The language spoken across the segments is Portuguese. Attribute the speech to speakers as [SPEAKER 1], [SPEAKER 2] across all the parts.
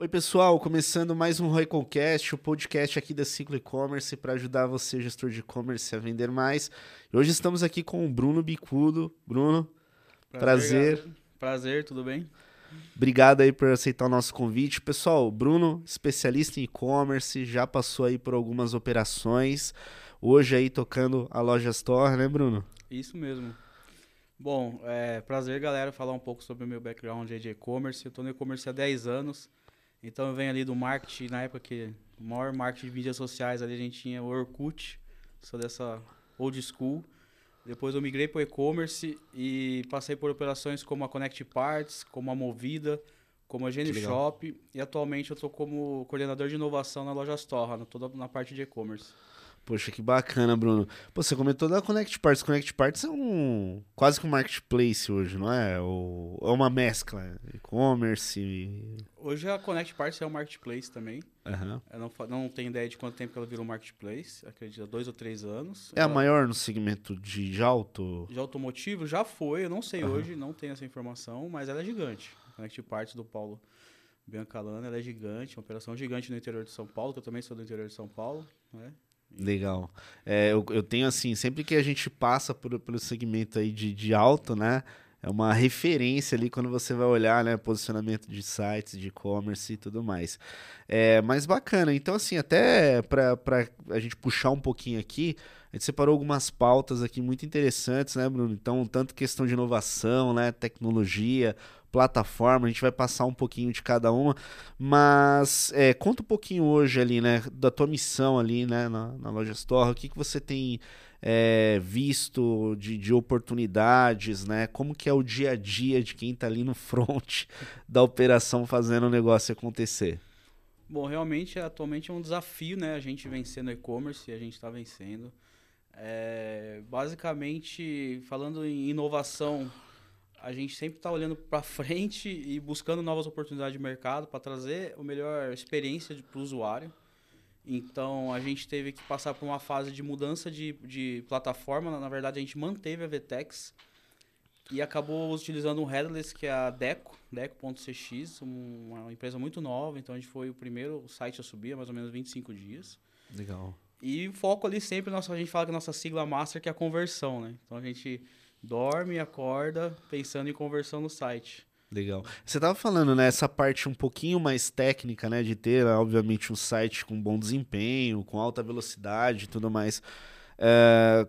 [SPEAKER 1] Oi, pessoal, começando mais um Roycocast, o podcast aqui da Ciclo E-Commerce para ajudar você, gestor de e-commerce, a vender mais. E hoje estamos aqui com o Bruno Bicudo. Bruno, prazer. Prazer,
[SPEAKER 2] prazer tudo bem?
[SPEAKER 1] Obrigado aí por aceitar o nosso convite. Pessoal, Bruno, especialista em e-commerce, já passou aí por algumas operações. Hoje aí tocando a loja Store, né, Bruno?
[SPEAKER 2] Isso mesmo. Bom, é prazer, galera, falar um pouco sobre o meu background de e-commerce. Eu estou no e-commerce há 10 anos. Então eu venho ali do marketing, na época que o maior marketing de mídias sociais ali a gente tinha o Orkut, sou dessa old school. Depois eu migrei para o e-commerce e passei por operações como a Connect Parts, como a Movida, como a Gene Shop e atualmente eu estou como coordenador de inovação na loja Storra, toda na parte de e-commerce.
[SPEAKER 1] Poxa, que bacana, Bruno. Pô, você comentou da Connect Parts. Connect Parts é um quase que um marketplace hoje, não é? Ou é uma mescla, e-commerce.
[SPEAKER 2] Hoje a Connect Parts é um marketplace também.
[SPEAKER 1] Uhum.
[SPEAKER 2] Eu não, não tenho ideia de quanto tempo que ela virou marketplace. Acredito, dois ou três anos.
[SPEAKER 1] É ela... a maior no segmento de, de auto?
[SPEAKER 2] De automotivo? Já foi, eu não sei uhum. hoje, não tenho essa informação, mas ela é gigante. A Connect Parts do Paulo Biancalana, ela é gigante, uma operação gigante no interior de São Paulo, que eu também sou do interior de São Paulo, né?
[SPEAKER 1] Legal. É, eu, eu tenho assim, sempre que a gente passa por, pelo segmento aí de, de alto, né? É uma referência ali quando você vai olhar, né? Posicionamento de sites, de e-commerce e tudo mais. É, mas bacana. Então, assim, até para a gente puxar um pouquinho aqui, a gente separou algumas pautas aqui muito interessantes, né, Bruno? Então, tanto questão de inovação, né? Tecnologia, plataforma, a gente vai passar um pouquinho de cada uma, mas é, conta um pouquinho hoje ali, né, da tua missão ali, né, na, na loja Store, o que, que você tem é, visto de, de oportunidades, né, como que é o dia a dia de quem está ali no front da operação fazendo o negócio acontecer?
[SPEAKER 2] Bom, realmente, atualmente é um desafio, né, a gente vencer no e-commerce, a gente está vencendo. É, basicamente, falando em inovação, a gente sempre está olhando para frente e buscando novas oportunidades de mercado para trazer a melhor experiência para o usuário. Então, a gente teve que passar por uma fase de mudança de, de plataforma. Na verdade, a gente manteve a VTEX e acabou utilizando um headless que é a Deco, Deco.cx, uma empresa muito nova. Então, a gente foi o primeiro site a subir, há mais ou menos 25 dias.
[SPEAKER 1] Legal.
[SPEAKER 2] E o foco ali sempre, nossa, a gente fala que a nossa sigla master que é a conversão, né? Então, a gente dorme acorda pensando em conversão no site.
[SPEAKER 1] Legal. Você estava falando, né, essa parte um pouquinho mais técnica, né, de ter, obviamente, um site com bom desempenho, com alta velocidade e tudo mais. É,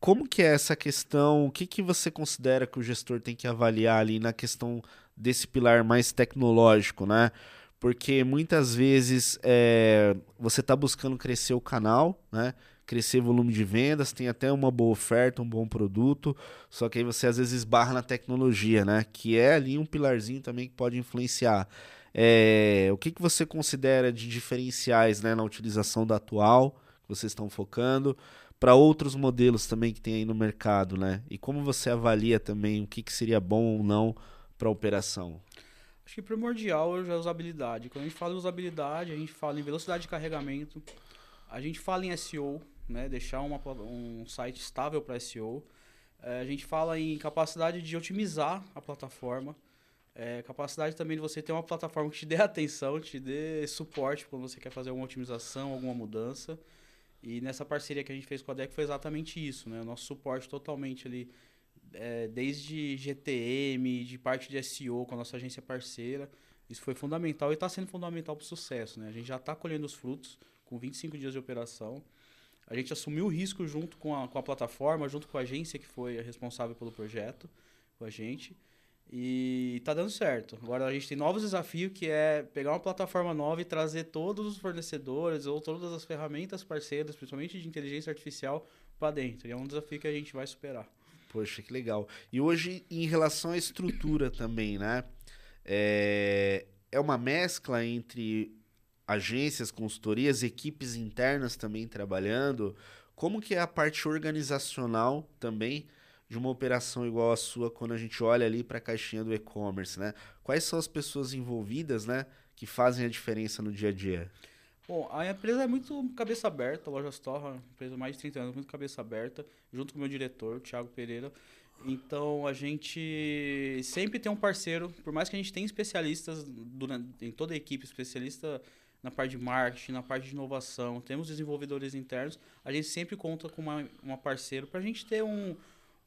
[SPEAKER 1] como que é essa questão? O que, que você considera que o gestor tem que avaliar ali na questão desse pilar mais tecnológico, né? Porque muitas vezes é, você está buscando crescer o canal, né? Crescer volume de vendas, tem até uma boa oferta, um bom produto, só que aí você às vezes esbarra na tecnologia, né? Que é ali um pilarzinho também que pode influenciar. É, o que, que você considera de diferenciais né, na utilização da atual, que vocês estão focando, para outros modelos também que tem aí no mercado, né? E como você avalia também o que, que seria bom ou não para a operação?
[SPEAKER 2] Acho que primordial é a usabilidade. Quando a gente fala em usabilidade, a gente fala em velocidade de carregamento, a gente fala em SEO, né? Deixar uma, um site estável para SEO. É, a gente fala em capacidade de otimizar a plataforma. É, capacidade também de você ter uma plataforma que te dê atenção, te dê suporte quando você quer fazer alguma otimização, alguma mudança. E nessa parceria que a gente fez com a DEC foi exatamente isso, né? O nosso suporte totalmente ali, é, desde GTM, de parte de SEO com a nossa agência parceira. Isso foi fundamental e está sendo fundamental para o sucesso, né? A gente já está colhendo os frutos com 25 dias de operação. A gente assumiu o risco junto com a, com a plataforma, junto com a agência que foi responsável pelo projeto, com a gente. E tá dando certo. Agora a gente tem novos desafios que é pegar uma plataforma nova e trazer todos os fornecedores ou todas as ferramentas parceiras, principalmente de inteligência artificial, para dentro. E é um desafio que a gente vai superar.
[SPEAKER 1] Poxa, que legal. E hoje, em relação à estrutura também, né? É, é uma mescla entre agências, consultorias, equipes internas também trabalhando. Como que é a parte organizacional também de uma operação igual a sua quando a gente olha ali para a caixinha do e-commerce, né? Quais são as pessoas envolvidas, né, que fazem a diferença no dia a dia?
[SPEAKER 2] Bom, a empresa é muito cabeça aberta, a Loja Store, uma empresa mais de 30 anos, muito cabeça aberta, junto com o meu diretor, Thiago Pereira. Então a gente sempre tem um parceiro, por mais que a gente tenha especialistas durante, em toda a equipe, especialista na parte de marketing, na parte de inovação, temos desenvolvedores internos, a gente sempre conta com uma, uma parceiro para a gente ter um,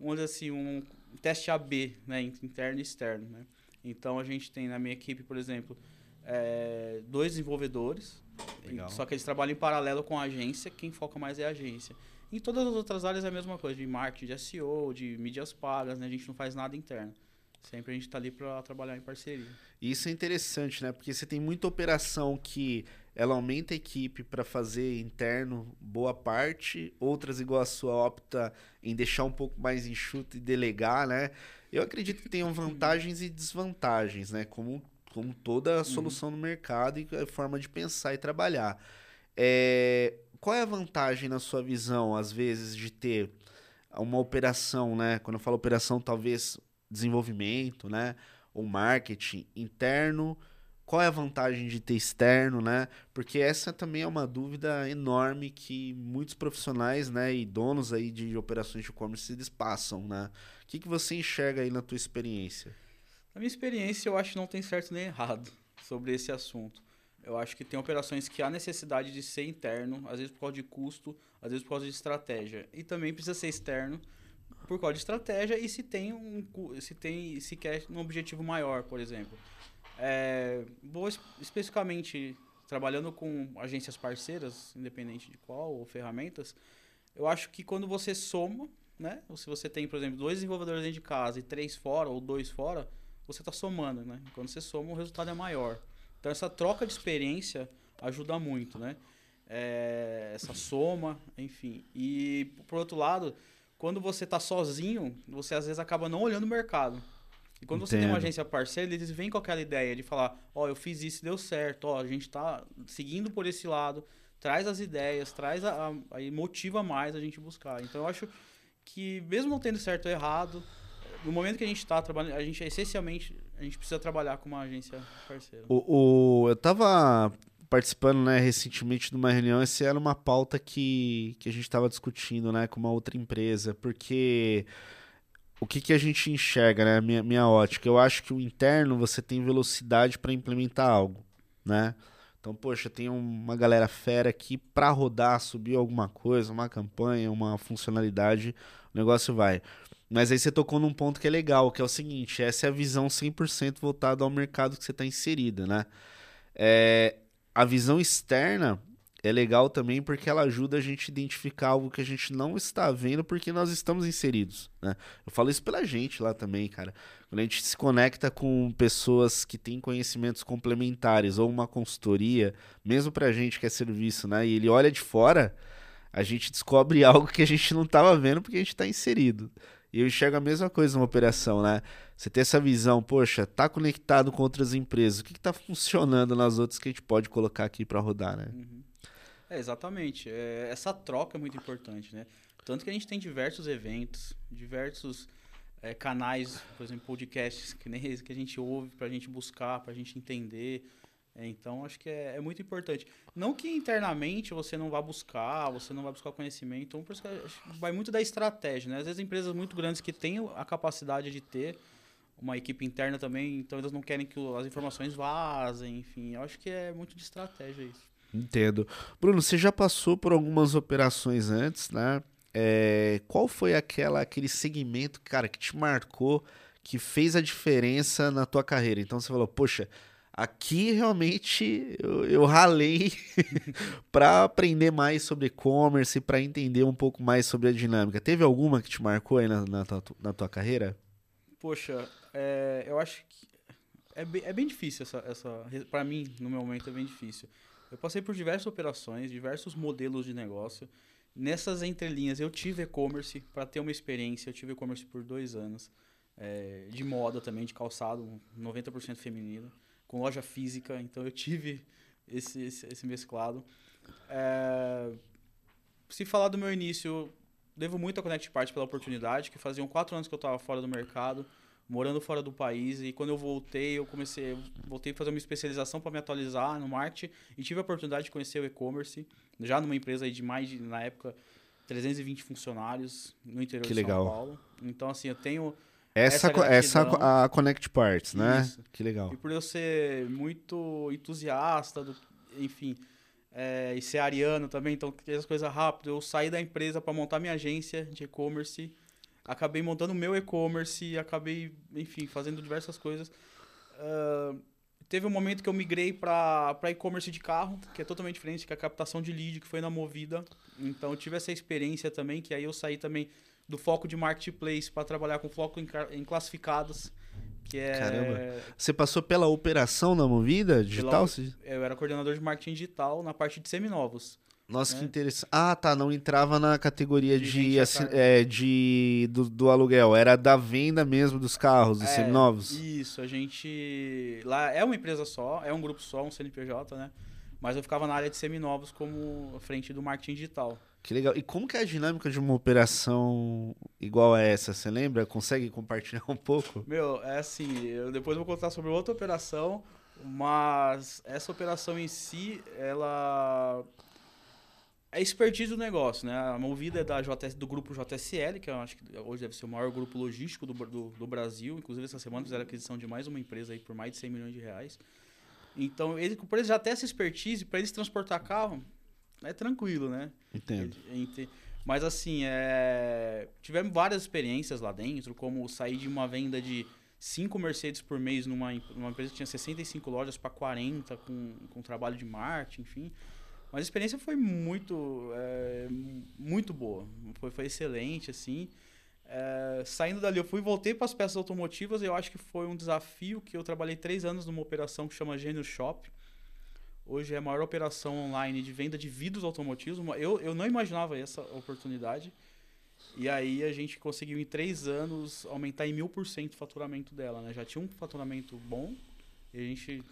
[SPEAKER 2] um, assim, um teste AB, né, interno e externo. Né? Então a gente tem na minha equipe, por exemplo, é, dois desenvolvedores, Legal. só que eles trabalham em paralelo com a agência, quem foca mais é a agência. Em todas as outras áreas é a mesma coisa, de marketing, de SEO, de mídias pagas, né? A gente não faz nada interno. Sempre a gente está ali para trabalhar em parceria.
[SPEAKER 1] Isso é interessante, né? Porque você tem muita operação que ela aumenta a equipe para fazer interno boa parte, outras igual a sua opta em deixar um pouco mais enxuto e delegar, né? Eu acredito que tenham vantagens e desvantagens, né? Como, como toda solução uhum. no mercado e forma de pensar e trabalhar. É, qual é a vantagem na sua visão, às vezes, de ter uma operação, né? Quando eu falo operação, talvez desenvolvimento, né? Ou marketing interno. Qual é a vantagem de ter externo, né? Porque essa também é uma dúvida enorme que muitos profissionais, né, e donos aí de operações de e-commerce se passam, né? O que, que você enxerga aí na tua experiência?
[SPEAKER 2] Na minha experiência, eu acho que não tem certo nem errado sobre esse assunto. Eu acho que tem operações que há necessidade de ser interno, às vezes por causa de custo, às vezes por causa de estratégia. E também precisa ser externo por causa de estratégia e se tem um se tem se quer um objetivo maior, por exemplo. É, vou especificamente trabalhando com agências parceiras, independente de qual ou ferramentas, eu acho que quando você soma, né? Ou se você tem, por exemplo, dois desenvolvedores dentro de casa e três fora ou dois fora, você está somando, né? Quando você soma, o resultado é maior. Então essa troca de experiência ajuda muito, né? É, essa soma, enfim. E por outro lado, quando você está sozinho, você às vezes acaba não olhando o mercado. E quando Entendo. você tem uma agência parceira, eles vêm com aquela ideia de falar, ó, oh, eu fiz isso, deu certo, ó, oh, a gente está seguindo por esse lado, traz as ideias, traz a, a, e motiva mais a gente buscar. Então eu acho que mesmo não tendo certo ou errado, no momento que a gente está trabalhando, a gente é essencialmente a gente precisa trabalhar com uma agência parceira.
[SPEAKER 1] O, o, eu estava participando né, recentemente de uma reunião, essa era uma pauta que, que a gente estava discutindo né, com uma outra empresa, porque o que, que a gente enxerga, né, minha, minha ótica? Eu acho que o interno você tem velocidade para implementar algo, né? Então, poxa, tem uma galera fera aqui para rodar, subir alguma coisa, uma campanha, uma funcionalidade, o negócio vai. Mas aí você tocou num ponto que é legal, que é o seguinte, essa é a visão 100% voltada ao mercado que você está inserida, né? É, a visão externa é legal também porque ela ajuda a gente a identificar algo que a gente não está vendo porque nós estamos inseridos, né? Eu falo isso pela gente lá também, cara. Quando a gente se conecta com pessoas que têm conhecimentos complementares ou uma consultoria, mesmo pra gente que é serviço, né? E ele olha de fora, a gente descobre algo que a gente não estava vendo porque a gente está inserido. E eu enxergo a mesma coisa numa operação, né? Você ter essa visão, poxa, tá conectado com outras empresas, o que, está funcionando nas outras que a gente pode colocar aqui para rodar, né?
[SPEAKER 2] Uhum. É, exatamente. É, essa troca é muito importante, né? Tanto que a gente tem diversos eventos, diversos é, canais, por exemplo, podcasts que nem que a gente ouve para a gente buscar, para a gente entender. É, então, acho que é, é, muito importante. Não que internamente você não vá buscar, você não vai buscar conhecimento, vai muito da estratégia, né? Às vezes empresas muito grandes que têm a capacidade de ter uma equipe interna também, então eles não querem que as informações vazem, enfim. Eu acho que é muito de estratégia isso.
[SPEAKER 1] Entendo. Bruno, você já passou por algumas operações antes, né? É, qual foi aquela, aquele segmento, cara, que te marcou, que fez a diferença na tua carreira? Então você falou, poxa, Aqui realmente eu, eu ralei para aprender mais sobre e-commerce, para entender um pouco mais sobre a dinâmica. Teve alguma que te marcou aí na, na, tua, na tua carreira?
[SPEAKER 2] Poxa, é, eu acho que é bem, é bem difícil essa, essa. Para mim, no meu momento, é bem difícil. Eu passei por diversas operações, diversos modelos de negócio. Nessas entrelinhas, eu tive e-commerce para ter uma experiência. Eu tive e-commerce por dois anos. É, de moda também, de calçado, 90% feminino com loja física, então eu tive esse, esse, esse mesclado. É, se falar do meu início, devo muito a Connect Party pela oportunidade, que faziam quatro anos que eu estava fora do mercado, morando fora do país, e quando eu voltei, eu comecei, voltei a fazer uma especialização para me atualizar no marketing, e tive a oportunidade de conhecer o e-commerce, já numa empresa de mais de, na época, 320 funcionários no interior
[SPEAKER 1] Que
[SPEAKER 2] de
[SPEAKER 1] legal.
[SPEAKER 2] São Paulo. Então, assim, eu tenho.
[SPEAKER 1] Essa,
[SPEAKER 2] Essa
[SPEAKER 1] essa a Connect Parts, né?
[SPEAKER 2] Isso.
[SPEAKER 1] Que legal.
[SPEAKER 2] E por eu ser muito entusiasta, do, enfim, é, e ser ariano também, então as coisas rápido, eu saí da empresa para montar minha agência de e-commerce, acabei montando o meu e-commerce, acabei, enfim, fazendo diversas coisas. Ah, teve um momento que eu migrei para e-commerce de carro, que é totalmente diferente, que é a captação de lead, que foi na Movida. Então eu tive essa experiência também, que aí eu saí também do foco de marketplace para trabalhar com foco em, em classificados, que é
[SPEAKER 1] Caramba. Você passou pela operação da Movida digital?
[SPEAKER 2] Pela- eu era coordenador de marketing digital na parte de seminovos.
[SPEAKER 1] Nossa, que
[SPEAKER 2] né?
[SPEAKER 1] interessante. Ah, tá. Não entrava na categoria
[SPEAKER 2] De
[SPEAKER 1] de,
[SPEAKER 2] gente a
[SPEAKER 1] assi-
[SPEAKER 2] cargo.
[SPEAKER 1] é, de do, do aluguel. Era da venda mesmo dos carros, dos
[SPEAKER 2] É,
[SPEAKER 1] seminovos.
[SPEAKER 2] Isso, a gente. Lá é uma empresa só, é um grupo só, um CNPJ, né? Mas eu ficava na área de seminovos como frente do marketing digital.
[SPEAKER 1] Que legal. E como que é a dinâmica de uma operação igual a essa? Você lembra? Consegue compartilhar um pouco?
[SPEAKER 2] Meu, é assim, eu depois vou contar sobre outra operação, mas essa operação em si, ela é expertise do negócio, né? A Movida é da JS, do grupo JSL, que eu acho que hoje deve ser o maior grupo logístico do, do, do Brasil. Inclusive, essa semana fizeram aquisição de mais uma empresa aí por mais de 100 milhões de reais. Então, ele, por eles já ter essa expertise, para eles transportar carro, é tranquilo, né?
[SPEAKER 1] Entendo.
[SPEAKER 2] Ente- Mas assim, é... tivemos várias experiências lá dentro, como sair de uma venda de 5 Mercedes por mês numa, numa empresa que tinha 65 lojas para 40, com, com trabalho de marketing, enfim. Mas a experiência foi muito, é, muito boa, foi, foi excelente, assim. É, saindo dali, eu fui voltei para as peças automotivas e eu acho que foi um desafio que eu trabalhei três anos numa operação que chama Gênio Shop. Hoje é a maior operação online de venda de vidros automotivos. Eu, eu não imaginava essa oportunidade. E aí a gente conseguiu em três anos aumentar em mil por cento o faturamento dela. Né? Já tinha um faturamento bom e a gente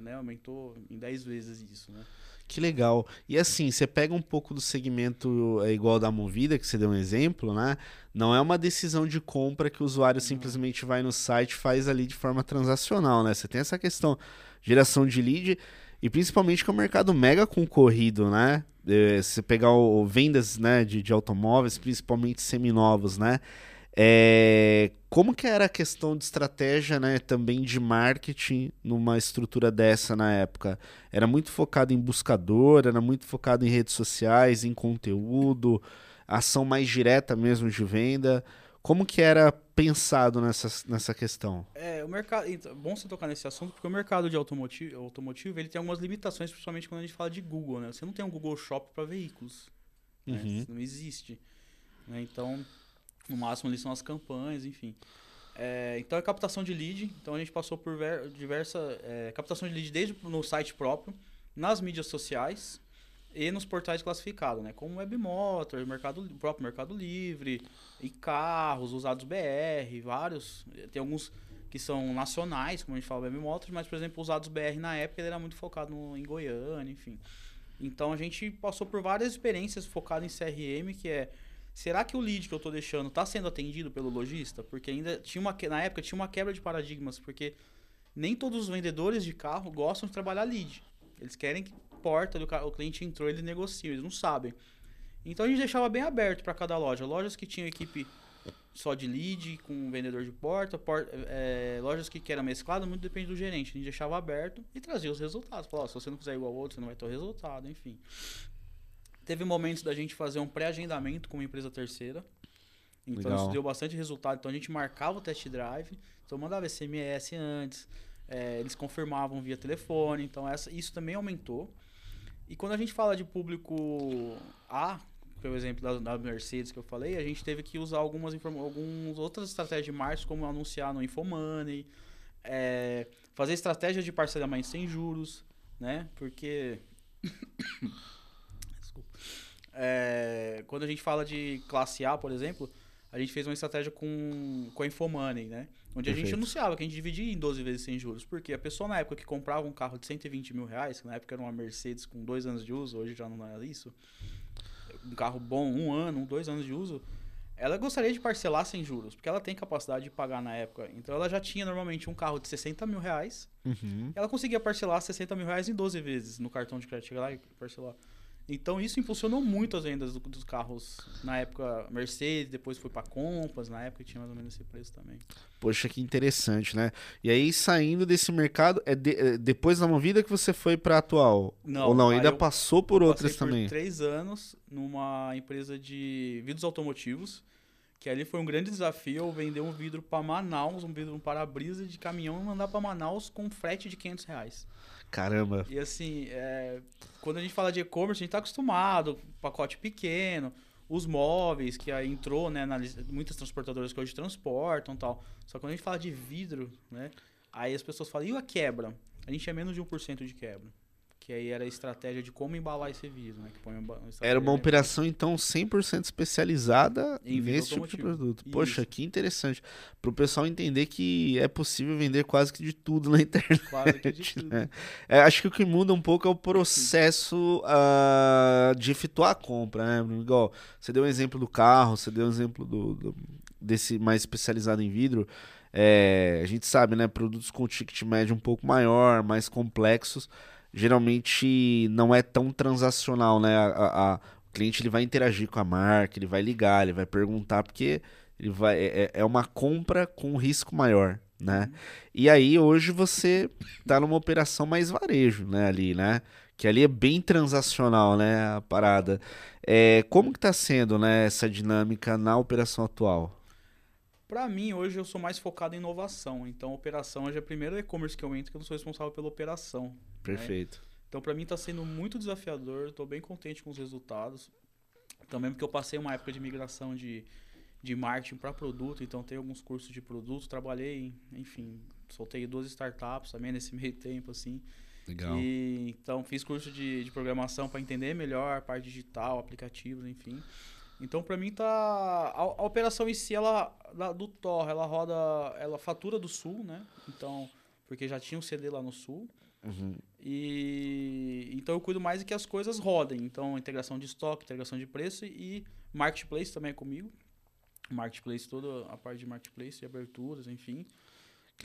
[SPEAKER 2] né, aumentou em 10 vezes isso. Né?
[SPEAKER 1] Que legal. E assim, você pega um pouco do segmento é, igual da Movida, que você deu um exemplo, né? Não é uma decisão de compra que o usuário simplesmente vai no site e faz ali de forma transacional, né? Você tem essa questão geração de lead e principalmente que é um mercado mega concorrido, né? É, se você pegar o, vendas né, de, de automóveis, principalmente seminovos, né? É, como que era a questão de estratégia, né, também de marketing numa estrutura dessa na época? Era muito focado em buscador, era muito focado em redes sociais, em conteúdo, ação mais direta mesmo de venda. Como que era pensado nessa, nessa questão?
[SPEAKER 2] É, o mercado. então, bom você tocar nesse assunto, porque o mercado de automotivo, automotivo ele tem algumas limitações, principalmente quando a gente fala de Google, né? Você não tem um Google Shop para veículos. né?
[SPEAKER 1] Uhum.
[SPEAKER 2] Isso Não existe. né? Então, no máximo ali são as campanhas, enfim. É, então é captação de lead. Então a gente passou por ver, diversa é, captação de lead desde no site próprio, nas mídias sociais e nos portais classificados, né? Como Webmotor, mercado, o próprio Mercado Livre, e carros, usados BR, vários. Tem alguns que são nacionais, como a gente fala Webmotor, mas, por exemplo, usados BR na época ele era muito focado no, em Goiânia, enfim. Então a gente passou por várias experiências focadas em CRM, que é será que o lead que eu estou deixando está sendo atendido pelo lojista? Porque ainda tinha uma na época tinha uma quebra de paradigmas, porque nem todos os vendedores de carro gostam de trabalhar lead. Eles querem que porta do ca- o cliente entrou, eles negociam, eles não sabem. Então a gente deixava bem aberto para cada loja. Lojas que tinham equipe só de lead, com um vendedor de porta, por- é, lojas que, que era mesclado, muito depende do gerente. A gente deixava aberto e trazia os resultados. Falava, ó, se você não fizer igual ao outro, você não vai ter o resultado, enfim. Teve momentos da gente fazer um pré-agendamento com uma empresa terceira. Então
[SPEAKER 1] Legal.
[SPEAKER 2] isso deu bastante resultado. Então a gente marcava o test drive, então mandava SMS antes, é, eles confirmavam via telefone. Então essa, isso também aumentou. E quando a gente fala de público A, pelo exemplo da, da Mercedes que eu falei, a gente teve que usar algumas, algumas outras estratégias de marketing, como anunciar no Infomoney, é, fazer estratégia de parcelamento sem juros, né? Porque. Desculpa. É, quando a gente fala de classe A, por exemplo, a gente fez uma estratégia com, com a Infomoney, né? Onde a gente
[SPEAKER 1] Perfeito.
[SPEAKER 2] anunciava que a gente dividia em 12 vezes sem juros. Porque a pessoa na época que comprava um carro de 120 mil reais, que na época era uma Mercedes com dois anos de uso, hoje já não é isso. Um carro bom, um ano, um, dois anos de uso, ela gostaria de parcelar sem juros, porque ela tem capacidade de pagar na época. Então ela já tinha normalmente um carro de 60 mil reais,
[SPEAKER 1] Uhum.
[SPEAKER 2] ela conseguia parcelar 60 mil reais em 12 vezes no cartão de crédito, chegar lá e parcelar. Então isso impulsionou muito as vendas do- dos carros na época Mercedes, depois foi para Compass, na época tinha mais ou menos esse preço também.
[SPEAKER 1] Poxa, que interessante, né? E aí, saindo desse mercado, é, de- é depois da movida que você foi pra atual?
[SPEAKER 2] Não,
[SPEAKER 1] Ou não, ainda
[SPEAKER 2] eu-
[SPEAKER 1] passou por
[SPEAKER 2] Eu
[SPEAKER 1] outras
[SPEAKER 2] passei
[SPEAKER 1] também?
[SPEAKER 2] Por três anos numa empresa de vidros automotivos, que ali foi um grande desafio eu vender um vidro para Manaus, um vidro um para-brisa de caminhão e mandar para Manaus com frete de 500 reais.
[SPEAKER 1] Caramba.
[SPEAKER 2] E assim, é, quando a gente fala de e-commerce, a gente está acostumado, pacote pequeno, os móveis, que aí entrou, né, na muitas transportadoras que hoje transportam e tal. Só que quando a gente fala de vidro, né, aí as pessoas falam, e a quebra? A gente é menos de 1% de quebra. Que aí era a estratégia de como embalar esse vidro, né? Uma,
[SPEAKER 1] Era uma operação, então, 100% especializada
[SPEAKER 2] Em
[SPEAKER 1] nesse tipo de produto. Poxa,
[SPEAKER 2] Isso.
[SPEAKER 1] que interessante. Para o pessoal entender que é possível vender quase que de tudo na internet.
[SPEAKER 2] quase que de tudo.
[SPEAKER 1] né? É, acho que o que muda um pouco é o processo ah, de efetuar a compra, né? Igual, você deu um exemplo do carro, você deu um exemplo do, do- desse mais especializado em vidro. É, a gente sabe, né? Produtos com ticket médio um pouco maior, mais complexos, geralmente não é tão transacional, né? A- a- a- o cliente ele vai interagir com a marca, ele vai ligar, ele vai perguntar, porque ele vai, é, é- é uma compra com risco maior, né? E aí hoje você tá numa operação mais varejo, né, ali, né? Que ali é bem transacional, né, a parada. É, como que tá sendo, né, essa dinâmica na operação atual?
[SPEAKER 2] Pra mim, hoje eu sou mais focado em inovação. Então, operação hoje é o primeiro e-commerce que eu entro que eu não sou responsável pela operação.
[SPEAKER 1] Perfeito.
[SPEAKER 2] Então, pra mim, tá sendo muito desafiador. Tô bem contente com os resultados. Também porque eu passei uma época de migração de, de marketing para produto. Então, tenho alguns cursos de produto. Trabalhei, enfim, soltei duas startups também nesse meio tempo, assim.
[SPEAKER 1] Legal.
[SPEAKER 2] E, então, fiz curso de, de programação para entender melhor a parte digital, aplicativos, enfim. Então, para mim, tá. A, a operação em si, ela, da- do Tor, ela roda. Ela fatura do Sul, né? Então, porque já tinha um CD lá no Sul.
[SPEAKER 1] Uhum.
[SPEAKER 2] E então eu cuido mais de que as coisas rodem. Então, integração de estoque, integração de preço e marketplace também é comigo. Marketplace, toda a parte de marketplace, de aberturas, enfim.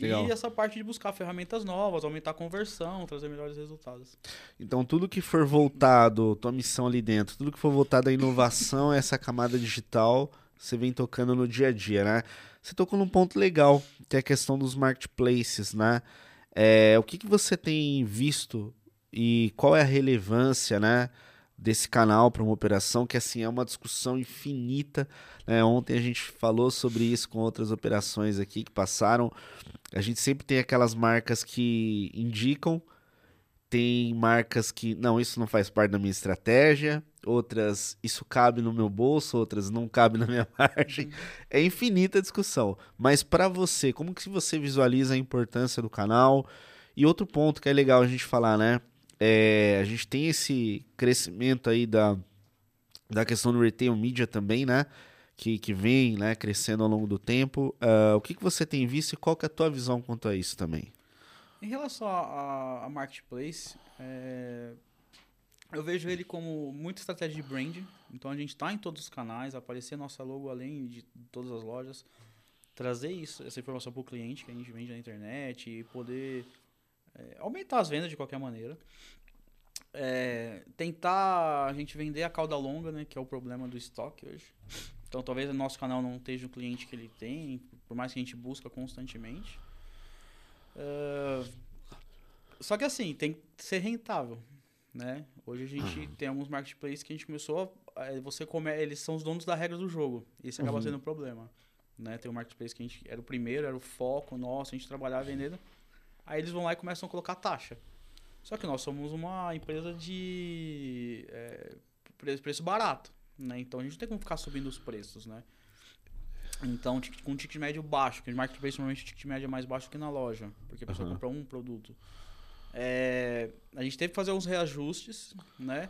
[SPEAKER 1] Legal.
[SPEAKER 2] E essa parte de buscar ferramentas novas, aumentar a conversão, trazer melhores resultados.
[SPEAKER 1] Então, tudo que for voltado, tua missão ali dentro, tudo que for voltado à inovação, essa camada digital, você vem tocando no dia a dia, né? Você tocou num ponto legal, que é a questão dos marketplaces, né? É, o que, que você tem visto e qual é a relevância, né? Desse canal para uma operação que assim é uma discussão infinita. né? Ontem a gente falou sobre isso com outras operações aqui que passaram. A gente sempre tem aquelas marcas que indicam tem marcas que, não, isso não faz parte da minha estratégia. Outras, isso cabe no meu bolso. Outras, não cabe na minha margem. É infinita a discussão. Mas para você, como que você visualiza a importância do canal? E outro ponto que é legal a gente falar, né? É, a gente tem esse crescimento aí da, da questão do retail media também, né? Que, que vem né, crescendo ao longo do tempo. Ah, o que, que você tem visto e qual é a tua visão quanto a isso também?
[SPEAKER 2] Em relação a, a- marketplace, é, eu vejo ele como muita estratégia de brand. Então a gente está em todos os canais, aparecer nossa logo além de todas as lojas, trazer isso, essa informação para o cliente que a gente vende na internet e poder é, aumentar as vendas de qualquer maneira. É, tentar a gente vender a cauda longa, né, que é o problema do estoque hoje. Então talvez o nosso canal não esteja o cliente que ele tem, por mais que a gente busca constantemente. É, só que assim, tem que ser rentável, né? Hoje a gente tem alguns marketplaces que a gente começou a, você come, eles são os donos da regra do jogo. Esse acaba
[SPEAKER 1] Uhum.
[SPEAKER 2] sendo um problema, né? Tem um marketplace que a gente era o primeiro, era o foco nosso, a gente trabalhava vendendo. Aí eles vão lá e começam a colocar taxa. Só que nós somos uma empresa de eh, preço, barato, né? Então a gente não tem como ficar subindo os preços, né? Então, com um ticket médio baixo, porque no marketplace normalmente o ticket médio é mais baixo que na loja, porque a pessoa
[SPEAKER 1] Aham.
[SPEAKER 2] compra um produto. É, a gente teve que fazer uns reajustes, né?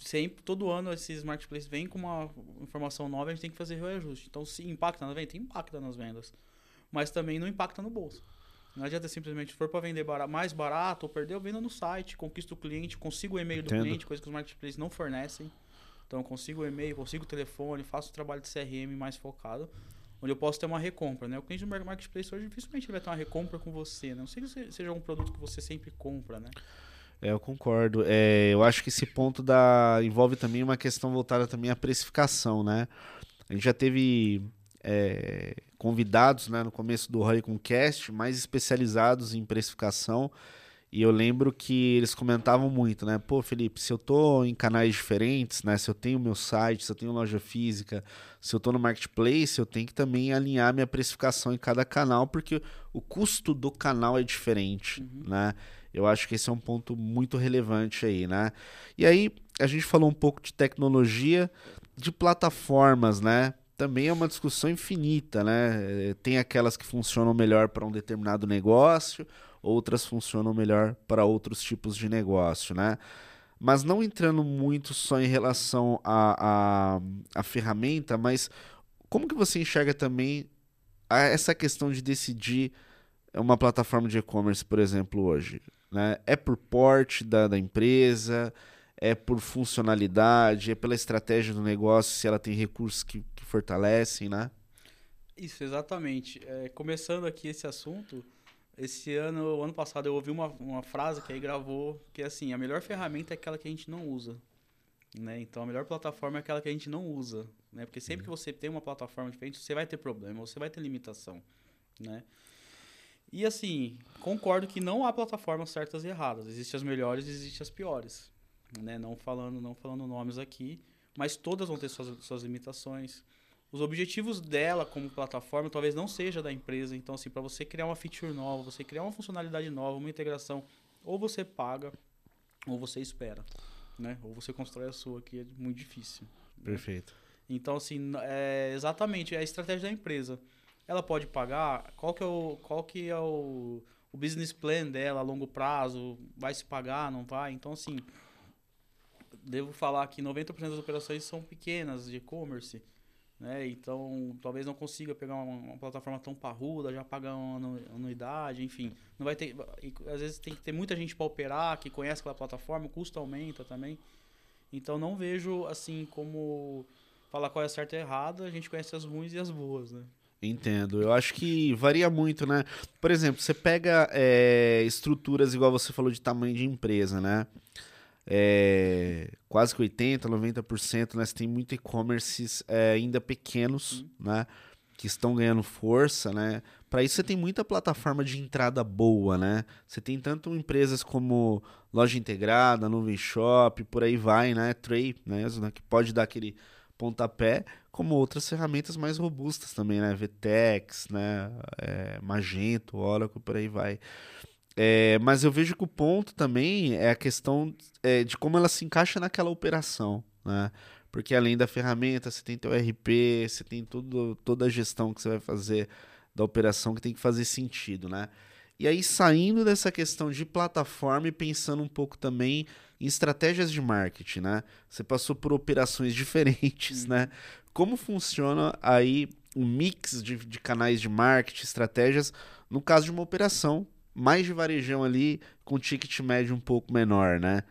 [SPEAKER 2] Sempre, todo ano esses marketplaces vêm com uma informação nova, a gente tem que fazer reajuste. Então, se impacta na venda, impacta nas vendas. Mas também não impacta no bolso. Não adianta simplesmente, se for para vender bara- mais barato ou perder, eu vendo no site, conquisto o cliente, consigo o e-mail do
[SPEAKER 1] Entendo.
[SPEAKER 2] cliente, coisa que os marketplaces não fornecem. Então, eu consigo o e-mail, consigo o telefone, faço o trabalho de CRM mais focado, onde eu posso ter uma recompra, né? O cliente do mar- marketplace hoje dificilmente vai ter uma recompra com você, né? Não sei se seja um produto que você sempre compra, né?
[SPEAKER 1] É, eu concordo. É, eu acho que esse ponto da envolve também uma questão voltada também à precificação, né? A gente já teve é, convidados né, no começo do Hurricane Cast mais especializados em precificação. E eu lembro que eles comentavam muito, né? Pô, Felipe, se eu tô em canais diferentes, né? Se eu tenho meu site, se eu tenho loja física, se eu tô no marketplace, eu tenho que também alinhar minha precificação em cada canal, porque o custo do canal é diferente, uhum. né? Eu acho que esse é um ponto muito relevante aí, né? E aí, a gente falou um pouco de tecnologia, de plataformas, né? Também é uma discussão infinita, né? Tem aquelas que funcionam melhor para um determinado negócio, outras funcionam melhor para outros tipos de negócio, né? Mas não entrando muito só em relação à a, a, a, ferramenta, mas como que você enxerga também essa questão de decidir uma plataforma de e-commerce, por exemplo, hoje? Né? É por porte da, da empresa, é por funcionalidade, é pela estratégia do negócio, se ela tem recursos que fortalecem, né?
[SPEAKER 2] Isso, exatamente. É, começando aqui esse assunto, esse ano, ano passado, eu ouvi uma, uma frase que aí gravou, que é assim, a melhor ferramenta é aquela que a gente não usa. Né? Então, a melhor plataforma é aquela que a gente não usa. Né? Porque sempre que uhum. você tem uma plataforma diferente, você vai ter problema, você vai ter limitação. Né? E assim, concordo que não há plataformas certas e erradas. Existem as melhores e existem as piores. Né? Não, falando, não falando nomes aqui, mas todas vão ter suas, suas limitações os objetivos dela como plataforma talvez não seja da empresa. Então, assim, para você criar uma feature nova, você criar uma funcionalidade nova, uma integração, ou você paga, ou você espera, né? Ou você constrói a sua, que é muito difícil.
[SPEAKER 1] Perfeito. Né?
[SPEAKER 2] Então, assim, é exatamente é a estratégia da empresa. Ela pode pagar, qual que é o, qual que é o, o business plan dela a longo prazo, vai se pagar, não vai? Então, assim, devo falar que 90% das operações são pequenas de e-commerce, né? Então, talvez não consiga pegar uma, uma, plataforma tão parruda, já pagar uma anuidade, enfim. Não vai ter, às vezes tem que ter muita gente para operar, que conhece aquela plataforma, o custo aumenta também. Então, não vejo assim como falar qual é a certa e errada, a gente conhece as ruins e as boas, né?
[SPEAKER 1] Entendo. Eu acho que varia muito, né? Por exemplo, você pega é, estruturas igual você falou de tamanho de empresa, né? É, quase que 80%, 90%, né? Você tem muito e-commerces é, ainda pequenos, uhum. né? Que estão ganhando força, né? Para isso você tem muita plataforma de entrada boa, né? Você tem tanto empresas como Loja Integrada, Nuvem Shop, por aí vai, né? Tray, né? Que pode dar aquele pontapé, como outras ferramentas mais robustas também, né? VTEX, né? É, Magento, Oracle, por aí vai. É, mas eu vejo que o ponto também é a questão é, de como ela se encaixa naquela operação, né? Porque além da ferramenta, você tem teu RP, você tem tudo, toda a gestão que você vai fazer da operação que tem que fazer sentido, né? E aí, saindo dessa questão de plataforma e pensando um pouco também em estratégias de marketing, né? Você passou por operações diferentes, né? Uhum. Como funciona aí o um mix de, de canais de marketing, estratégias, no caso de uma operação mais de varejão ali, com ticket médio um pouco menor, né?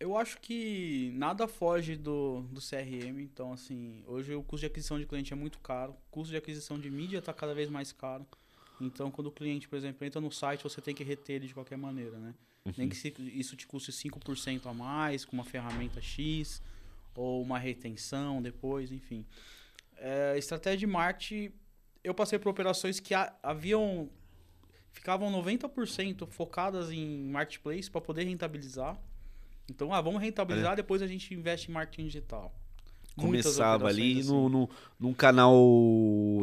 [SPEAKER 2] Eu acho que nada foge do, do CRM, então assim, hoje o custo de aquisição de cliente é muito caro, o custo de aquisição de mídia está cada vez mais caro. Então, quando o cliente, por exemplo, entra no site, você tem que reter ele de qualquer maneira, né? Uhum. Nem que isso te custe 5% a mais, com uma ferramenta X, ou uma retenção depois, enfim. É, estratégia de marketing, eu passei por operações que haviam ficavam 90% focadas em marketplace para poder rentabilizar. Então, ah, vamos rentabilizar, é. depois a gente investe em marketing digital.
[SPEAKER 1] Começava ali assim. no, no, num canal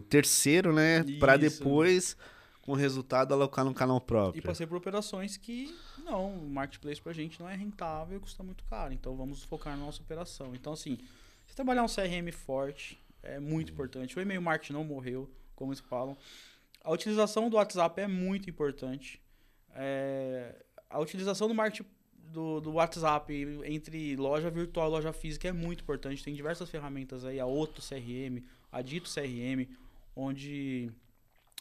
[SPEAKER 1] terceiro, né? Para depois, com o resultado, alocar no canal próprio.
[SPEAKER 2] E passei por operações que, não, o marketplace pra gente não é rentável e custa muito caro. Então, vamos focar na nossa operação. Então, assim, se trabalhar um CRM forte é muito importante. O e-mail marketing não morreu, como eles falam. A utilização do WhatsApp é muito importante. É, a utilização do marketing do, do, WhatsApp entre loja virtual e loja física é muito importante. Tem diversas ferramentas aí, a Outro CRM, a Dito CRM, onde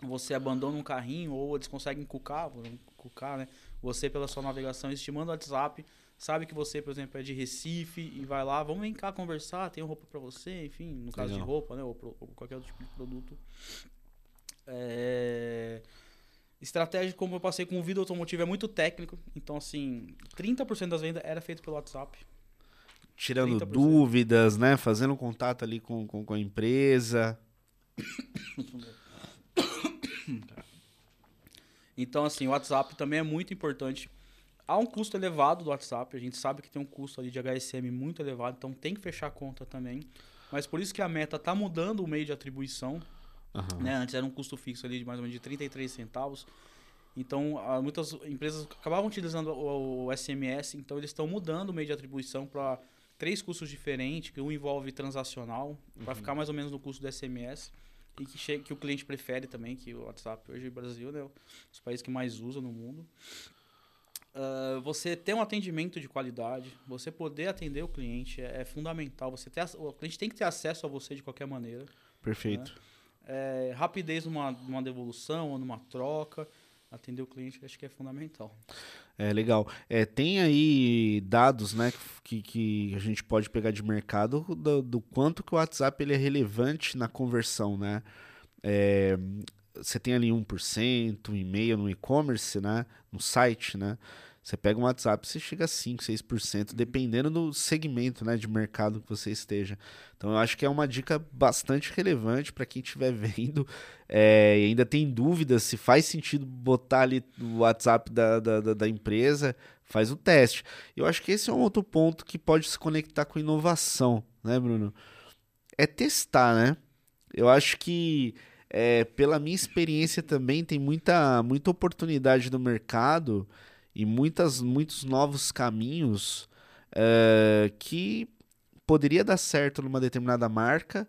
[SPEAKER 2] você abandona um carrinho ou eles conseguem cucar, cucar né? você pela sua navegação, estimando o WhatsApp, sabe que você, por exemplo, é de Recife e vai lá, vamos vem cá conversar, tem roupa para você, enfim, no caso Legal. de roupa, né, ou, ou qualquer outro tipo de produto. É... Estratégia, como eu passei com o vídeo automotivo, é muito técnico. Então, assim, 30% das vendas era feito pelo WhatsApp.
[SPEAKER 1] Tirando 30%. dúvidas, né? Fazendo contato ali com, com, com a empresa.
[SPEAKER 2] Então, assim, o WhatsApp também é muito importante. Há um custo elevado do WhatsApp, a gente sabe que tem um custo ali de HSM muito elevado, então tem que fechar a conta também. Mas por isso que a meta está mudando o meio de atribuição. Uhum. Né? Antes era um custo fixo ali de mais ou menos de 33 centavos. Então, muitas empresas acabavam utilizando o, SMS, então eles estão mudando o meio de atribuição para três custos diferentes, que um envolve transacional, uhum. para ficar mais ou menos no custo do SMS e que, chegue, que o cliente prefere também, que o WhatsApp hoje no Brasil, né, os países que mais usam no mundo. Uh, você ter um atendimento de qualidade, você poder atender o cliente é, é, fundamental. Você ter, o cliente tem que ter acesso a você de qualquer maneira.
[SPEAKER 1] Perfeito.
[SPEAKER 2] Né? É, rapidez numa, numa devolução ou numa troca atender o cliente acho que é fundamental.
[SPEAKER 1] É legal. É, tem aí dados, né, que, que a gente pode pegar de mercado do, do quanto que o WhatsApp ele é relevante na conversão, né? É, você tem ali 1%, 1,5% no e-commerce, né? No site, né? Você pega um WhatsApp, você chega a 5, 6%, dependendo do segmento né, de mercado que você esteja. Então, eu acho que é uma dica bastante relevante para quem estiver vendo é, e ainda tem dúvidas se faz sentido botar ali o WhatsApp da, da, da, empresa, faz o teste. Eu acho que esse é um outro ponto que pode se conectar com inovação, né, Bruno? É testar, né? Eu acho que é, pela minha experiência também tem muita, muita oportunidade no mercado e muitas, muitos novos caminhos é, que poderia dar certo numa determinada marca,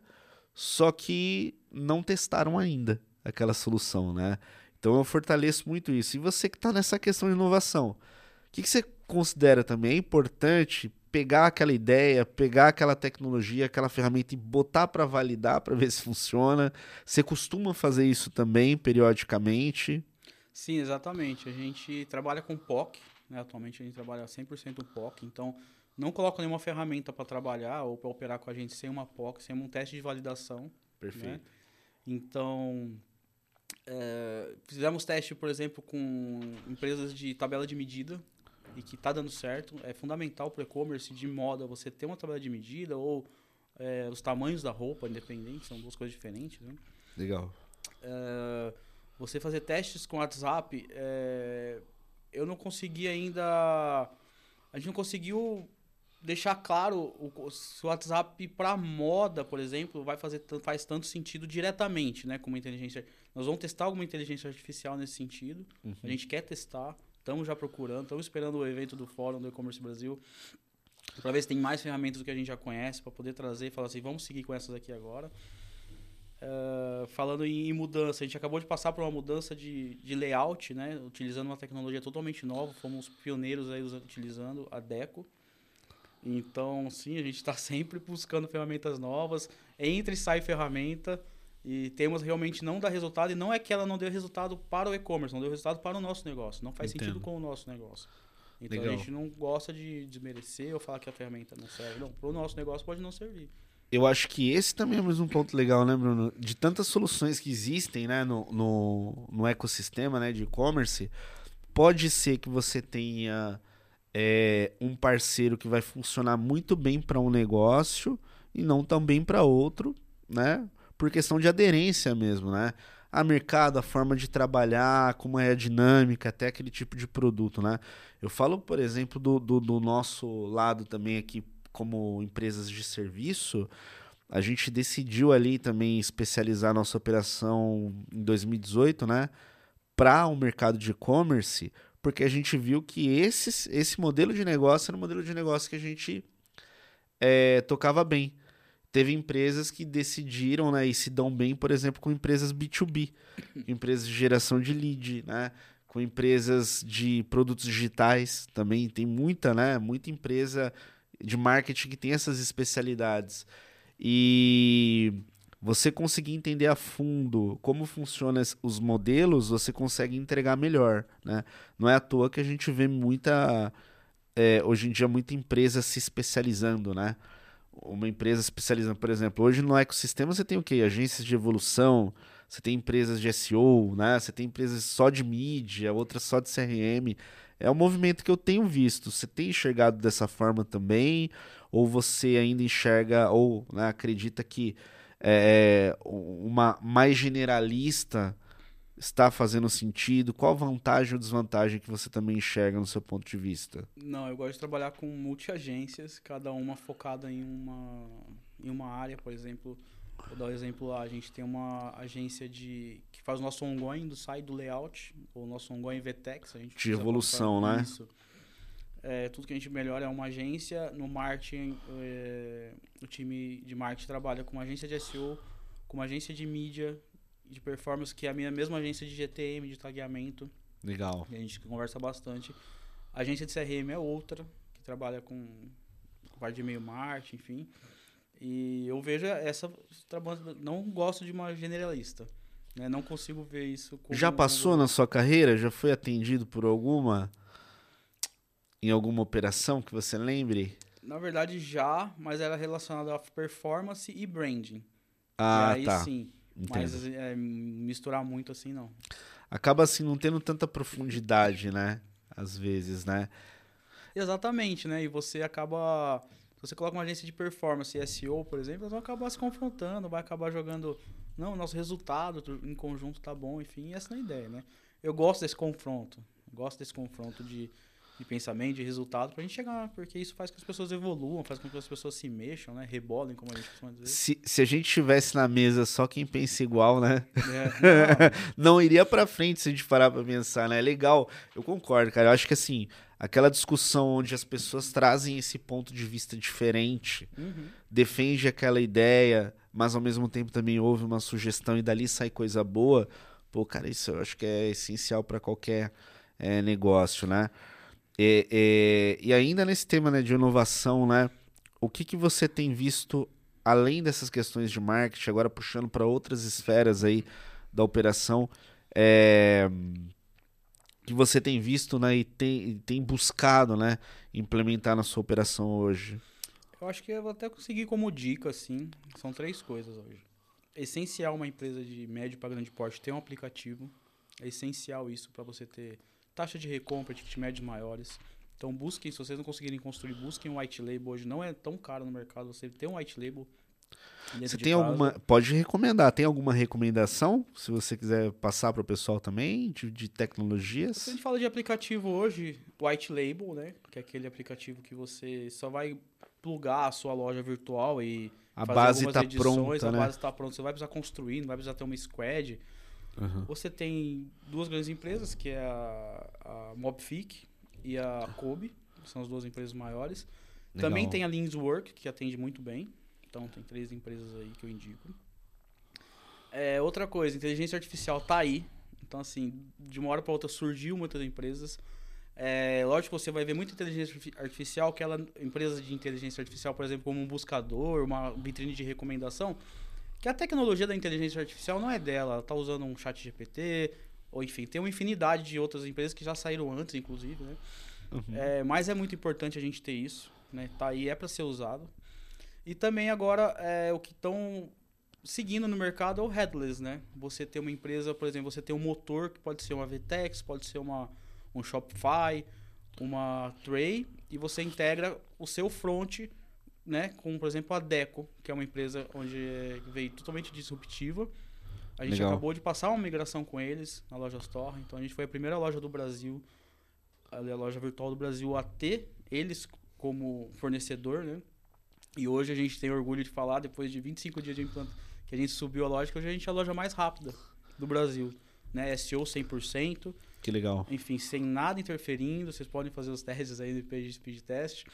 [SPEAKER 1] só que não testaram ainda aquela solução, né? Então eu fortaleço muito isso. E você que está nessa questão de inovação, o que, que você considera também? É importante pegar aquela ideia, pegar aquela tecnologia, aquela ferramenta e botar para validar, para ver se funciona. Você costuma fazer isso também periodicamente?
[SPEAKER 2] Sim, exatamente. A gente trabalha com POC, né? atualmente a gente trabalha 100% POC, então não coloca nenhuma ferramenta para trabalhar ou para operar com a gente sem uma POC, sem um teste de validação. Né?
[SPEAKER 1] Perfeito. Né?
[SPEAKER 2] Então, é, fizemos teste, por exemplo, com empresas de tabela de medida e que está dando certo. É fundamental para o e-commerce de moda você ter uma tabela de medida ou é, os tamanhos da roupa, independente, são duas coisas diferentes. Né?
[SPEAKER 1] Legal.
[SPEAKER 2] É, você fazer testes com WhatsApp, é, eu não consegui ainda. A gente não conseguiu deixar claro o, se o WhatsApp para moda, por exemplo, vai fazer faz tanto sentido diretamente, né, como inteligência. Nós vamos testar alguma inteligência artificial nesse sentido. Uhum. A gente quer testar, estamos já procurando, estamos esperando o evento do Fórum do E-commerce Brasil para ver se tem mais ferramentas do que a gente já conhece para poder trazer e falar assim, vamos seguir com essas aqui agora. Uh, falando em, mudança, a gente acabou de passar por uma mudança de, de layout, né? Utilizando uma tecnologia totalmente nova, fomos pioneiros aí utilizando a Deco. Então, sim, a gente está sempre buscando ferramentas novas, entra e sai ferramenta, e temos realmente não dá resultado, e não é que ela não deu resultado para o e-commerce, não deu resultado para o nosso negócio, não faz Entendo. sentido com o nosso negócio. Então Legal. a gente não gosta de desmerecer ou falar que a ferramenta não serve. Não, para o nosso negócio pode não servir
[SPEAKER 1] eu acho que esse também é mais um ponto legal, né, Bruno? De tantas soluções que existem né, no, no, no ecossistema né, de e-commerce, pode ser que você tenha é, um parceiro que vai funcionar muito bem para um negócio e não tão bem para outro, né? Por questão de aderência mesmo, né? A mercado, a forma de trabalhar, como é a dinâmica, até aquele tipo de produto, né? Eu falo, por exemplo, do, do, do nosso lado também aqui como empresas de serviço, a gente decidiu ali também especializar nossa operação em 2018, né, para o um mercado de e-commerce, porque a gente viu que esse, esse modelo de negócio era um modelo de negócio que a gente é, tocava bem. Teve empresas que decidiram né, e se dão bem, por exemplo, com empresas B2B, empresas de geração de lead, né, com empresas de produtos digitais também. Tem muita, né, muita empresa de marketing que tem essas especialidades e você conseguir entender a fundo como funcionam os modelos, você consegue entregar melhor, né? Não é à toa que a gente vê muita é, hoje em dia muita empresa se especializando, né? Uma empresa especializando, por exemplo, hoje no ecossistema você tem o quê? Agências de evolução, você tem empresas de SEO, né? Você tem empresas só de mídia, outras só de CRM. É um movimento que eu tenho visto. Você tem enxergado dessa forma também? Ou você ainda enxerga, ou né, acredita que é, uma mais generalista está fazendo sentido? Qual vantagem ou desvantagem que você também enxerga no seu ponto de vista?
[SPEAKER 2] Não, eu gosto de trabalhar com multi-agências, cada uma focada em uma, em uma área, por exemplo. Vou dar um exemplo lá, a gente tem uma agência de que faz o nosso ongoing do site, do layout, o nosso ongoing VTEX. A gente
[SPEAKER 1] de evolução, né? Isso.
[SPEAKER 2] É, tudo que a gente melhora é uma agência. No marketing, é, o time de marketing trabalha com uma agência de SEO, com uma agência de mídia, de performance, que é a minha mesma agência de GTM, de tagueamento.
[SPEAKER 1] Legal.
[SPEAKER 2] a gente conversa bastante. A agência de CRM é outra, que trabalha com, parte de e-mail marketing, enfim. E eu vejo essa. Não gosto de uma generalista. Né? Não consigo ver isso
[SPEAKER 1] como. Já passou na sua carreira? Já foi atendido por alguma? Em alguma operação que você lembre?
[SPEAKER 2] Na verdade, já, mas era relacionado a performance e branding.
[SPEAKER 1] Ah,
[SPEAKER 2] e aí,
[SPEAKER 1] tá.
[SPEAKER 2] sim. Entendo. Mas é, misturar muito assim, não.
[SPEAKER 1] Acaba assim não tendo tanta profundidade, né? Às vezes, né?
[SPEAKER 2] Exatamente, né? E você acaba. Se você coloca uma agência de performance SEO, por exemplo, elas vão acabar se confrontando, vai acabar jogando. Não, nosso resultado em conjunto tá bom, enfim, essa não é a ideia, né? Eu gosto desse confronto. Gosto desse confronto de de pensamento, de resultado, pra gente chegar, porque isso faz com que as pessoas evoluam, faz com que as pessoas se mexam, né? Rebolem, como a gente costuma dizer.
[SPEAKER 1] Se, se a gente tivesse na mesa só quem pensa igual, né? É, não. não. iria pra frente se a gente parar pra pensar, né? É legal, eu concordo, cara. Eu acho que assim, aquela discussão onde as pessoas trazem esse ponto de vista diferente, uhum. defende aquela ideia, mas ao mesmo tempo também houve uma sugestão e dali sai coisa boa. Pô, cara, isso eu acho que é essencial para qualquer é, negócio, né? E, e, e, ainda nesse tema né, de inovação, né, o que, que você tem visto além dessas questões de marketing, agora puxando para outras esferas aí da operação, é, que você tem visto né, e tem, tem buscado né, implementar na sua operação hoje?
[SPEAKER 2] Eu acho que eu vou até conseguir como dica, assim, são três coisas hoje. É essencial uma empresa de médio para grande porte ter um aplicativo. É essencial isso para você ter taxa de recompra, ticket médios maiores. Então busquem, se vocês não conseguirem construir, busquem um white label. Hoje não é tão caro no mercado você ter um white label.
[SPEAKER 1] Você tem alguma. Pode recomendar. Tem alguma recomendação? Se você quiser passar para o pessoal também, de, de tecnologias?
[SPEAKER 2] Se a gente fala de aplicativo hoje, white label, né? Que é aquele aplicativo que você só vai plugar a sua loja virtual e.
[SPEAKER 1] A base está pronta.
[SPEAKER 2] A
[SPEAKER 1] né?
[SPEAKER 2] base está pronta. Você vai precisar construir, não vai precisar ter uma squad. Uhum. Você tem duas grandes empresas, que é a, a Mobfic e a Kobe, são as duas empresas maiores. Legal. Também tem a Linswork, que atende muito bem. Então tem três empresas aí que eu indico. É, outra coisa, inteligência artificial tá aí. Então, assim, de uma hora para outra surgiu muitas empresas. É, lógico que você vai ver muita inteligência artificial, aquela empresa de inteligência artificial, por exemplo, como um buscador, uma vitrine de recomendação, que a tecnologia da inteligência artificial não é dela, ela está usando um chat GPT, ou enfim, tem uma infinidade de outras empresas que já saíram antes, inclusive, né? Uhum. É, mas é muito importante a gente ter isso, né? Tá aí, é para ser usado. E também agora, é, o que estão seguindo no mercado é o headless, né? Você tem uma empresa, por exemplo, você tem um motor que pode ser uma VTEX, pode ser uma, um Shopify, uma Tray, e você integra o seu front né, com, por exemplo, a Deco, que é uma empresa onde veio totalmente disruptiva. A gente Legal. acabou de passar uma migração com eles na loja Store, então a gente foi a primeira loja do Brasil, a loja virtual do Brasil a ter eles como fornecedor, né? E hoje a gente tem orgulho de falar, depois de 25 dias de implante, que a gente subiu a loja, que hoje a gente é a loja mais rápida do Brasil, né? SEO 100%.
[SPEAKER 1] Que legal.
[SPEAKER 2] Enfim, sem nada interferindo, vocês podem fazer os testes aí depois de speed test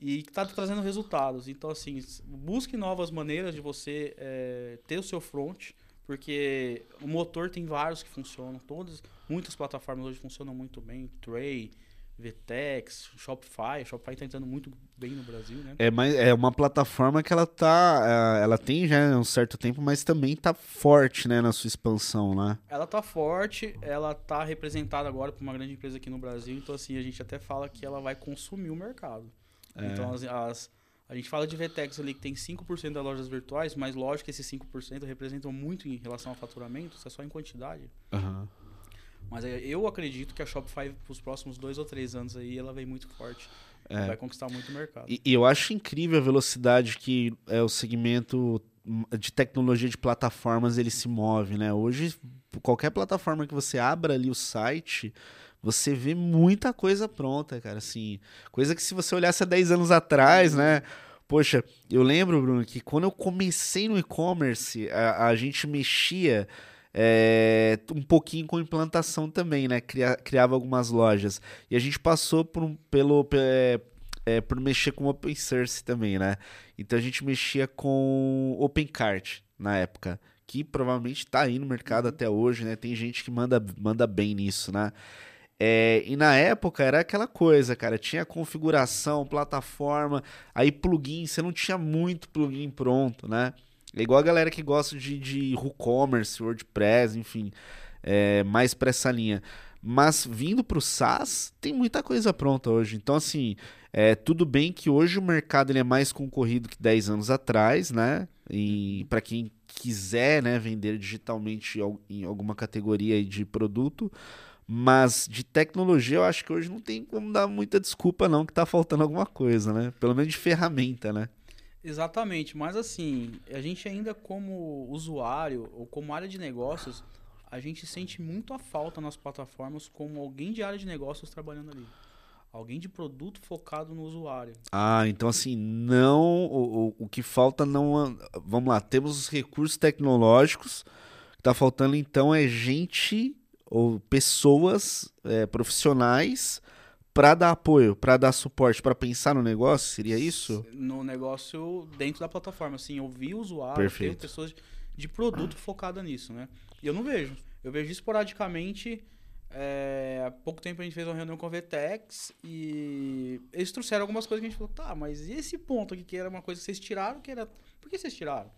[SPEAKER 2] e que está trazendo resultados. Então, assim, busque novas maneiras de você é, ter o seu front, porque o motor tem vários que funcionam, todas, muitas plataformas hoje funcionam muito bem, Tray, VTEX, Shopify, Shopify está entrando muito bem no Brasil, né?
[SPEAKER 1] É, mas é uma plataforma que ela tá, é, ela tem já um certo tempo, mas também está forte, né, na sua expansão, né?
[SPEAKER 2] Ela está forte, ela está representada agora por uma grande empresa aqui no Brasil, então assim, a gente até fala que ela vai consumir o mercado. É. Então as, as, A gente fala de VTEX ali que tem 5% das lojas virtuais, mas lógico que esses 5% representam muito em relação ao faturamento, isso é só em quantidade.
[SPEAKER 1] Aham.
[SPEAKER 2] Mas eu acredito que a Shopify, para os próximos dois ou três anos aí, ela vem muito forte.
[SPEAKER 1] É.
[SPEAKER 2] Vai conquistar muito o mercado.
[SPEAKER 1] E, e eu acho incrível a velocidade que é o segmento de tecnologia de plataformas ele se move, né? Hoje, qualquer plataforma que você abra ali o site, você vê muita coisa pronta, cara, assim, coisa que se você olhasse há 10 anos atrás, né? Poxa, eu lembro, Bruno, que quando eu comecei no e-commerce, a, a gente mexia é, um pouquinho com implantação também, né? Cria, criava algumas lojas. E a gente passou por um, pelo, é, é, por mexer com open source também, né? Então a gente mexia com OpenCart na época, que provavelmente está aí no mercado até hoje, né? Tem gente que manda, manda bem nisso, né? É, e na época era aquela coisa, cara, tinha configuração, plataforma, aí plugin, você não tinha muito plugin pronto, né? É igual a galera que gosta de, de WooCommerce, WordPress, enfim, é, mais pra essa linha. Mas vindo pro SaaS, tem muita coisa pronta hoje. Então, assim, é, tudo bem que hoje o mercado ele é mais concorrido que 10 anos atrás, né? E para quem quiser né, vender digitalmente em alguma categoria de produto, mas de tecnologia eu acho que hoje não tem como dar muita desculpa não que tá faltando alguma coisa, né? Pelo menos de ferramenta, né?
[SPEAKER 2] Exatamente, mas assim, a gente ainda como usuário ou como área de negócios, a gente sente muito a falta nas plataformas como alguém de área de negócios trabalhando ali. Alguém de produto focado no usuário.
[SPEAKER 1] Ah, então assim, não. O, o, o que falta não. Vamos lá, temos os recursos tecnológicos. O que tá faltando então é gente ou pessoas é, profissionais para dar apoio, para dar suporte, para pensar no negócio, seria isso?
[SPEAKER 2] No negócio dentro da plataforma, assim, ouvir o usuário,
[SPEAKER 1] Perfeito.
[SPEAKER 2] ter pessoas de produto focada nisso, né? E eu não vejo. Eu vejo esporadicamente. É, há pouco tempo a gente fez uma reunião com a Vtex e eles trouxeram algumas coisas que a gente falou, tá, mas e esse ponto aqui que era uma coisa que vocês tiraram, que era. Por que vocês tiraram?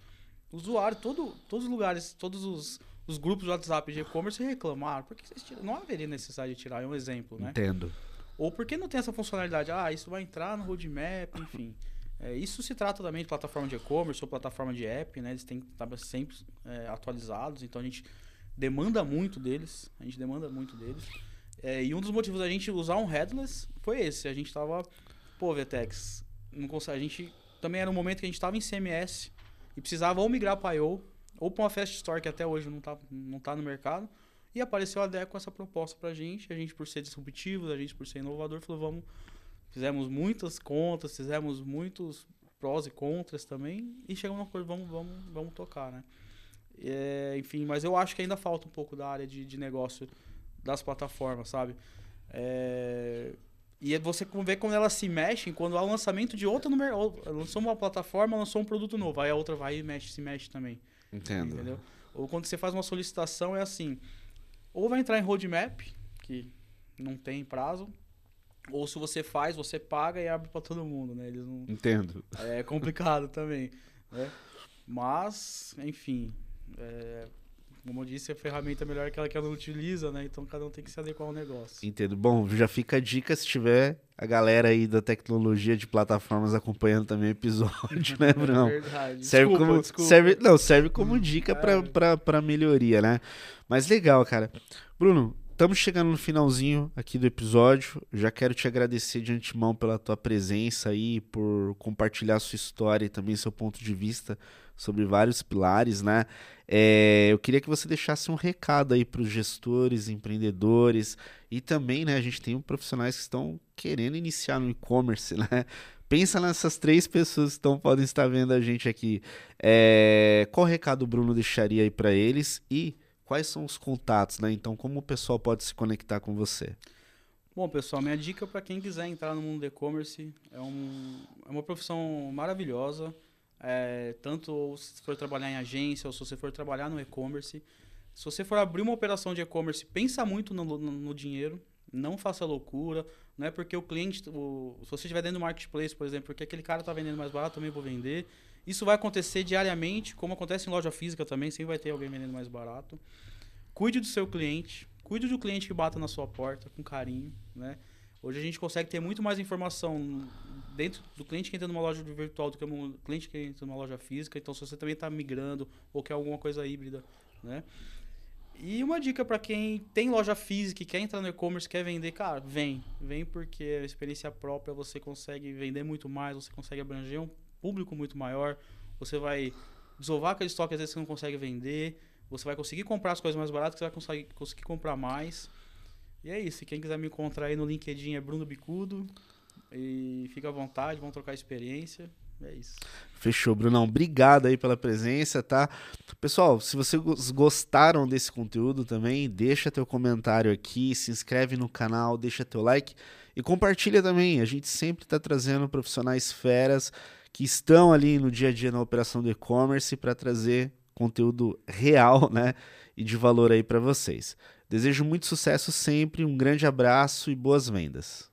[SPEAKER 2] O usuário, todo, todos os lugares, todos os, os grupos de WhatsApp de e-commerce reclamaram. Por que vocês tiraram? Não haveria necessidade de tirar, é um exemplo, né?
[SPEAKER 1] Entendo.
[SPEAKER 2] Ou porque não tem essa funcionalidade? Ah, isso vai entrar no roadmap, enfim. É, isso se trata também de plataforma de e-commerce ou plataforma de app, né? Eles têm que estar sempre é, atualizados, então a gente demanda muito deles. A gente demanda muito deles. É, e um dos motivos da gente usar um headless foi esse. A gente tava, pô, Vtex, não consegue, a gente também era um momento que a gente tava em CMS e precisava ou migrar para IO ou para uma Fast Store que até hoje não tá, não tá no mercado e apareceu a DEC com essa proposta pra gente. A gente, por ser disruptivo, a gente, por ser inovador, falou: vamos. Fizemos muitas contas, fizemos muitos prós e contras também. E chegamos uma coisa: vamos, vamos, vamos tocar, né? É, enfim, mas eu acho que ainda falta um pouco da área de, de negócio das plataformas, sabe? É, e você vê como elas se mexem quando há o lançamento de outra no. Lançou uma plataforma, lançou um produto novo. Aí a outra vai e mexe, se mexe também.
[SPEAKER 1] Entendo.
[SPEAKER 2] Entendeu? Ou quando você faz uma solicitação, é assim: ou vai entrar em roadmap, que não tem prazo, ou se você faz, você paga e abre para todo mundo, né? Eles não...
[SPEAKER 1] Entendo.
[SPEAKER 2] É complicado também, né? Mas, enfim, é... como eu disse, a ferramenta é melhor que aquela que ela não utiliza, né? Então cada um tem que se adequar ao negócio.
[SPEAKER 1] Entendo. Bom, já fica a dica se tiver a galera aí da tecnologia de plataformas acompanhando também o episódio, né, Bruno?
[SPEAKER 2] É verdade.
[SPEAKER 1] Serve
[SPEAKER 2] Desculpa,
[SPEAKER 1] como,
[SPEAKER 2] desculpa.
[SPEAKER 1] Serve, não, serve como dica
[SPEAKER 2] É.
[SPEAKER 1] para melhoria, né? Mas legal, cara. Bruno, estamos chegando no finalzinho aqui do episódio. Já quero te agradecer de antemão pela tua presença aí, por compartilhar sua história e também seu ponto de vista sobre vários pilares, né? É, eu queria que você deixasse um recado aí para os gestores, empreendedores e também, né? A gente tem profissionais que estão querendo iniciar no e-commerce, né? Pensa nessas três pessoas que estão, podem estar vendo a gente aqui. É, qual recado o Bruno deixaria aí para eles e quais são os contatos, né? Então, como o pessoal pode se conectar com você?
[SPEAKER 2] Bom, pessoal, minha dica para quem quiser entrar no mundo do e-commerce é, um, é uma profissão maravilhosa. É, tanto se for trabalhar em agência ou se você for trabalhar no e-commerce. Se você for abrir uma operação de e-commerce, pensa muito no, no, no dinheiro. Não faça loucura. Não é porque o cliente. O, se você estiver dentro do marketplace, por exemplo, porque aquele cara está vendendo mais barato, também vou vender. Isso vai acontecer diariamente, como acontece em loja física também, sempre vai ter alguém vendendo mais barato. Cuide do seu cliente, cuide do cliente que bata na sua porta com carinho, né? Hoje a gente consegue ter muito mais informação dentro do cliente que entra numa loja virtual do que um cliente que entra numa loja física. Então, se você também está migrando ou quer alguma coisa híbrida, né? E uma dica para quem tem loja física e quer entrar no e-commerce, quer vender, cara, vem. Vem porque a experiência própria você consegue vender muito mais, você consegue abranger um público muito maior, você vai desovar aquele estoque às vezes você não consegue vender, você vai conseguir comprar as coisas mais baratas, você vai conseguir, conseguir comprar mais. E é isso. Quem quiser me encontrar aí no LinkedIn é Bruno Bicudo. E fica à vontade, vamos trocar experiência. É isso.
[SPEAKER 1] Fechou, Brunão. Obrigado aí pela presença, tá? Pessoal, se vocês gostaram desse conteúdo também, deixa teu comentário aqui, se inscreve no canal, deixa teu like e compartilha também. A gente sempre está trazendo profissionais feras que estão ali no dia a dia na operação do e-commerce para trazer conteúdo real, né? E de valor aí para vocês. Desejo muito sucesso sempre, um grande abraço e boas vendas.